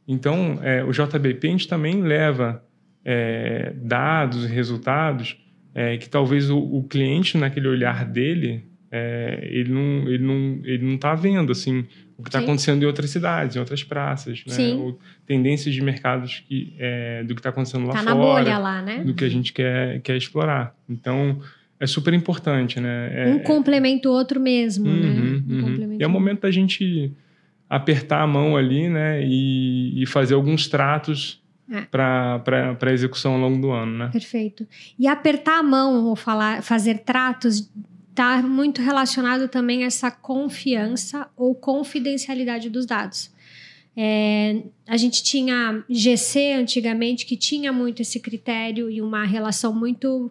Então, é, o JBP a gente também leva é, dados e resultados é, que talvez o, o, cliente, naquele olhar dele, é, ele não ele não ele não está vendo assim o que está acontecendo em outras cidades, em outras praças, né? Ou tendências de mercados que é, do que está acontecendo lá tá fora, na bolha lá, né? do que a gente quer quer explorar. Então é super importante, né? É, um complementa o outro mesmo, uhum, né? Um uhum. E é o momento da gente apertar a mão ali, né? E, e fazer alguns tratos é. para a execução ao longo do ano, né? Perfeito. E apertar a mão ou falar, fazer tratos está muito relacionado também a essa confiança ou confidencialidade dos dados. É, a gente tinha GC antigamente que tinha muito esse critério e uma relação muito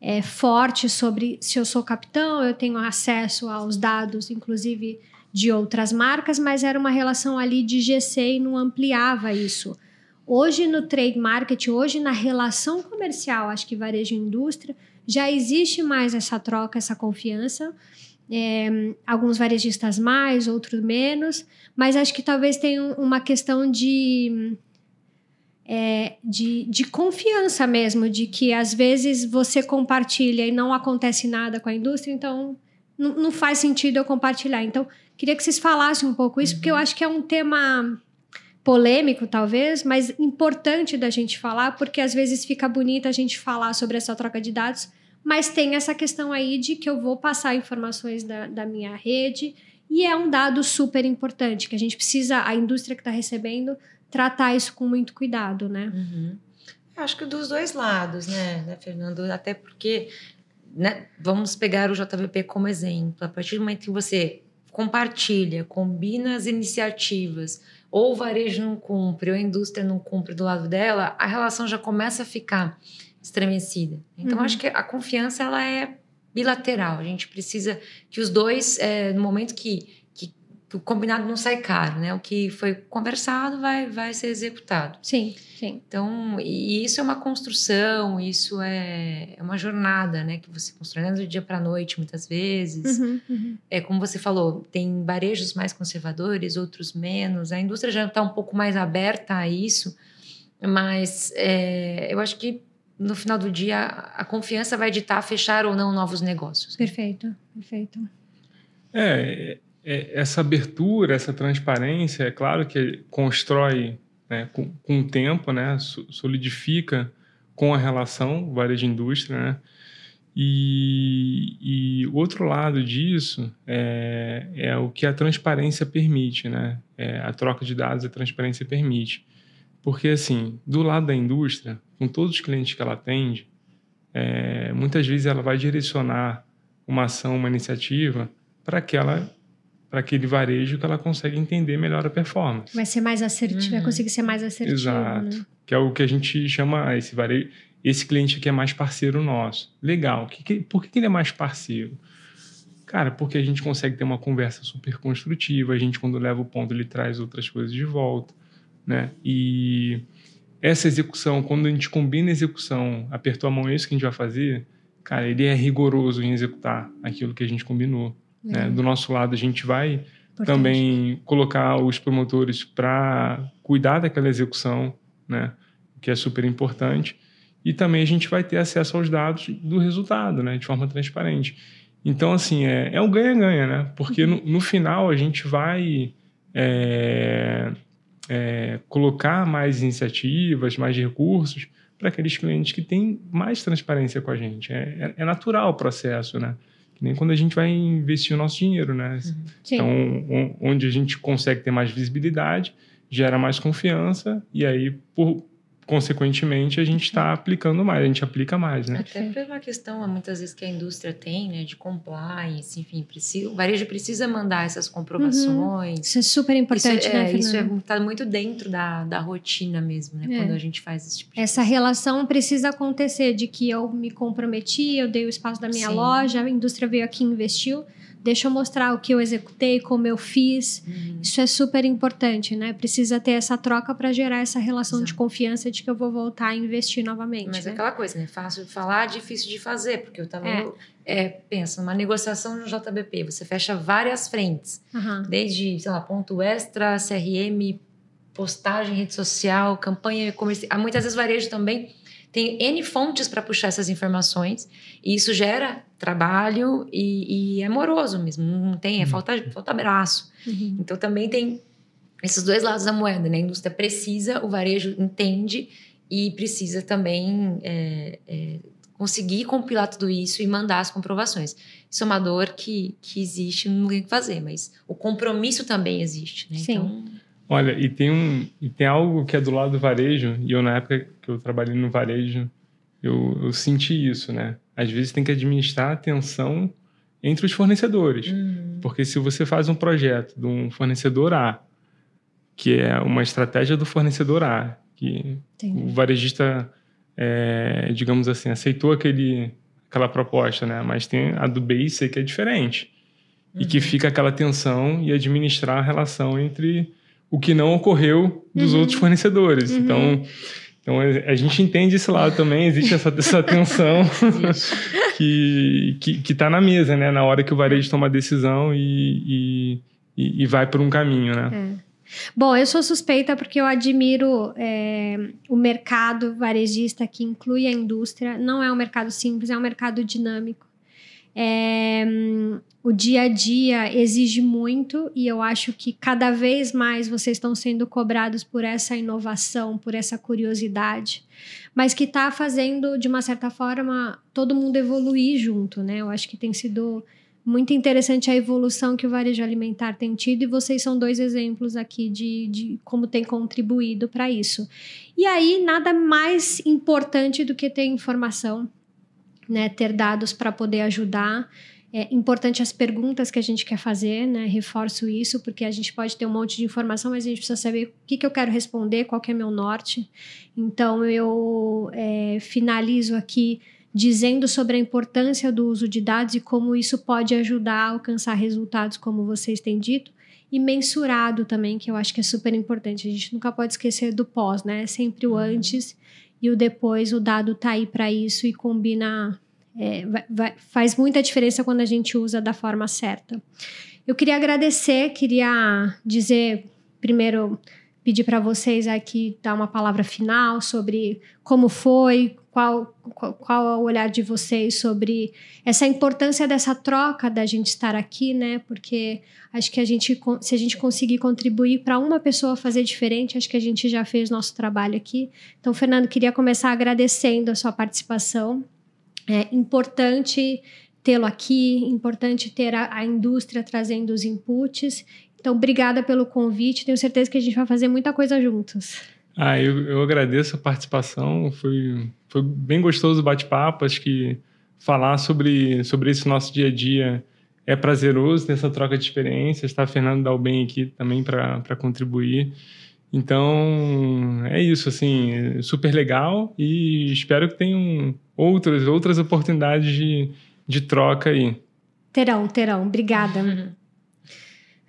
é, forte sobre se eu sou capitão, eu tenho acesso aos dados, inclusive de outras marcas, mas era uma relação ali de GC e não ampliava isso. Hoje no trade market, hoje na relação comercial, acho que varejo e indústria, já existe mais essa troca, essa confiança. É, alguns varejistas mais, outros menos, mas acho que talvez tenha uma questão de, é, de, de confiança mesmo, de que às vezes você compartilha e não acontece nada com a indústria, então não, não faz sentido eu compartilhar. Então, queria que vocês falassem um pouco isso, uhum. porque eu acho que é um tema polêmico, talvez, mas importante da gente falar, porque às vezes fica bonito a gente falar sobre essa troca de dados, mas tem essa questão aí de que eu vou passar informações da, da minha rede e é um dado super importante que a gente precisa, a indústria que está recebendo, tratar isso com muito cuidado, né? Uhum. Acho que dos dois lados, né, né Fernando? Até porque, né, vamos pegar o JVP como exemplo. A partir do momento que você compartilha, combina as iniciativas, ou o varejo não cumpre, ou a indústria não cumpre do lado dela, a relação já começa a ficar estremecida. Então, uhum. acho que a confiança ela é bilateral. A gente precisa que os dois, é, no momento que o combinado não sai caro, né? O que foi conversado vai, vai ser executado. Sim, sim. Então, e isso é uma construção, isso é, é uma jornada, né? Que você constrói do dia para a noite, muitas vezes. Uhum, uhum. É como você falou, tem varejos mais conservadores, outros menos. A indústria já está um pouco mais aberta a isso, mas é, eu acho que no final do dia a confiança vai ditar fechar ou não novos negócios. Perfeito, perfeito. É, é, essa abertura, essa transparência, é claro que constrói né, com, com o tempo, né, solidifica com a relação varejo-indústria, né? E, e outro lado disso é, é, o que a transparência permite, né? É, a troca de dados, a transparência permite. Porque, assim, do lado da indústria, com todos os clientes que ela atende, é, muitas vezes ela vai direcionar uma ação, uma iniciativa para aquela para aquele varejo que ela consegue entender melhor a performance. Vai ser mais assertivo, uhum. vai conseguir ser mais assertivo. Exato. Né? Que é o que a gente chama ah, esse varejo. Esse cliente aqui é mais parceiro nosso. Legal. Que, que, por que ele é mais parceiro? Cara, porque a gente consegue ter uma conversa super construtiva. A gente, quando leva o ponto, ele traz outras coisas de volta. Né? E essa execução, quando a gente combina a execução, apertou a mão, é isso que a gente vai fazer, cara, ele é rigoroso em executar aquilo que a gente combinou. Né? Do nosso lado, a gente vai Importante. também colocar os promotores para cuidar daquela execução, né? que é super importante. E também a gente vai ter acesso aos dados do resultado, né? de forma transparente. Então, assim, é, é um ganha-ganha, né? Porque no, no, final a gente vai é, é, colocar mais iniciativas, mais recursos para aqueles clientes que têm mais transparência com a gente. É, é, é natural o processo, né? Que nem quando a gente vai investir o nosso dinheiro, né? Uhum. Então, onde a gente consegue ter mais visibilidade, gera mais confiança e aí, por, consequentemente, a gente está aplicando mais, a gente aplica mais, né? Até por uma questão, muitas vezes, que a indústria tem, né, de compliance, enfim, precisa, o varejo precisa mandar essas comprovações. Uhum. Isso é super importante, isso é, né, Isso está é, muito dentro da, da rotina mesmo, né, é. quando a gente faz esse tipo de Essa coisa. relação precisa acontecer, de que eu me comprometi, eu dei o espaço da minha Sim. loja, a indústria veio aqui e investiu, deixa eu mostrar o que eu executei, como eu fiz. Uhum. Isso é super importante, né? Precisa ter essa troca para gerar essa relação Exato. de confiança de que eu vou voltar a investir novamente. Mas né? é aquela coisa, né? Fácil de falar, difícil de fazer, porque eu também é. É, penso, numa negociação no JBP, você fecha várias frentes, uhum. desde, sei lá, ponto extra, CRM, postagem, rede social, campanha comercial. Muitas vezes varejo também tem N fontes para puxar essas informações, e isso gera trabalho e, e é moroso mesmo, não tem, é uhum. falta, falta abraço. Uhum. Então também tem esses dois lados da moeda, né? A indústria precisa, o varejo entende e precisa também é, é, conseguir compilar tudo isso e mandar as comprovações. Isso é uma dor que, que existe, não tem o que fazer, mas o compromisso também existe, né? Sim. Então, Olha, e tem, um, e tem algo que é do lado do varejo, e eu, na época que eu trabalhei no varejo, eu, eu senti isso, né? Às vezes tem que administrar a tensão entre os fornecedores. Uhum. Porque se você faz um projeto de um fornecedor A, que é uma estratégia do fornecedor A, que Entendi. o varejista, é, digamos assim, aceitou aquele, aquela proposta, né? Mas tem a do B e C que é diferente. Uhum. E que uhum. fica aquela tensão e administrar a relação entre o que não ocorreu dos uhum. outros fornecedores. Uhum. Então, então a gente entende esse lado também, existe essa, essa tensão que, que, que tá na mesa, né? Na hora que o varejo toma a decisão e, e, e vai por um caminho, né? É. Bom, eu sou suspeita porque eu admiro é, o mercado varejista que inclui a indústria. Não é um mercado simples, é um mercado dinâmico. É, o dia a dia exige muito e eu acho que cada vez mais vocês estão sendo cobrados por essa inovação, por essa curiosidade, mas que está fazendo, de uma certa forma, todo mundo evoluir junto, né? Eu acho que tem sido muito interessante a evolução que o varejo alimentar tem tido e vocês são dois exemplos aqui de, de como tem contribuído para isso. E aí, nada mais importante do que ter informação né, ter dados para poder ajudar. É importante as perguntas que a gente quer fazer, né? Reforço isso, porque a gente pode ter um monte de informação, mas a gente precisa saber o que, que eu quero responder, qual que é meu norte. Então, eu é, finalizo aqui dizendo sobre a importância do uso de dados e como isso pode ajudar a alcançar resultados, como vocês têm dito, e mensurado também, que eu acho que é super importante. A gente nunca pode esquecer do pós, né? É sempre o uhum. antes e o depois o dado tá aí para isso e combina. É, vai, vai, faz muita diferença quando a gente usa da forma certa. Eu queria agradecer, queria dizer primeiro pedir para vocês aqui dar uma palavra final sobre como foi, qual, qual, qual é o olhar de vocês sobre essa importância dessa troca da gente estar aqui, né? Porque acho que a gente, se a gente conseguir contribuir para uma pessoa fazer diferente, acho que a gente já fez nosso trabalho aqui. Então, Fernando, queria começar agradecendo a sua participação. É importante tê-lo aqui, importante ter a, a indústria trazendo os inputs então, obrigada pelo convite. Tenho certeza que a gente vai fazer muita coisa juntos. Ah, eu, eu agradeço a participação. Foi, foi bem gostoso o bate-papo. Acho que falar sobre, sobre esse nosso dia a dia é prazeroso ter essa troca de experiências. Está a Fernando Dalben aqui também para contribuir. Então, é isso, assim, super legal e espero que tenham outras, outras oportunidades de, de troca aí. Terão, terão. Obrigada. Uhum.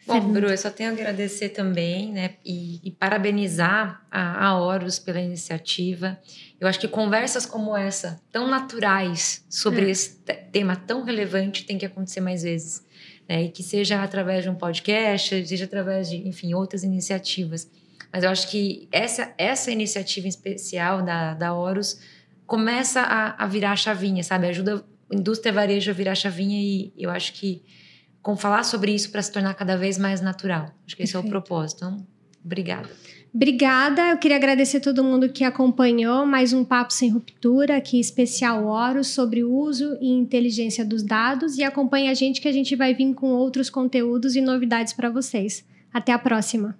Bom, Bru, eu só tenho a agradecer também, né, e, e parabenizar a, a Horus pela iniciativa. Eu acho que conversas como essa, tão naturais, sobre é. esse tema tão relevante, tem que acontecer mais vezes. Né, e que seja através de um podcast, seja através de, enfim, outras iniciativas. Mas eu acho que essa, essa iniciativa especial da, da Horus começa a, a virar a chavinha, sabe? Ajuda a indústria varejo a virar a chavinha e eu acho que com falar sobre isso para se tornar cada vez mais natural. Acho que esse Perfeito. é o propósito. Então, obrigada. Obrigada. Eu queria agradecer a todo mundo que acompanhou mais um Papo Sem Ruptura, aqui especial Horus, sobre o uso e inteligência dos dados. E acompanhe a gente que a gente vai vir com outros conteúdos e novidades para vocês. Até a próxima.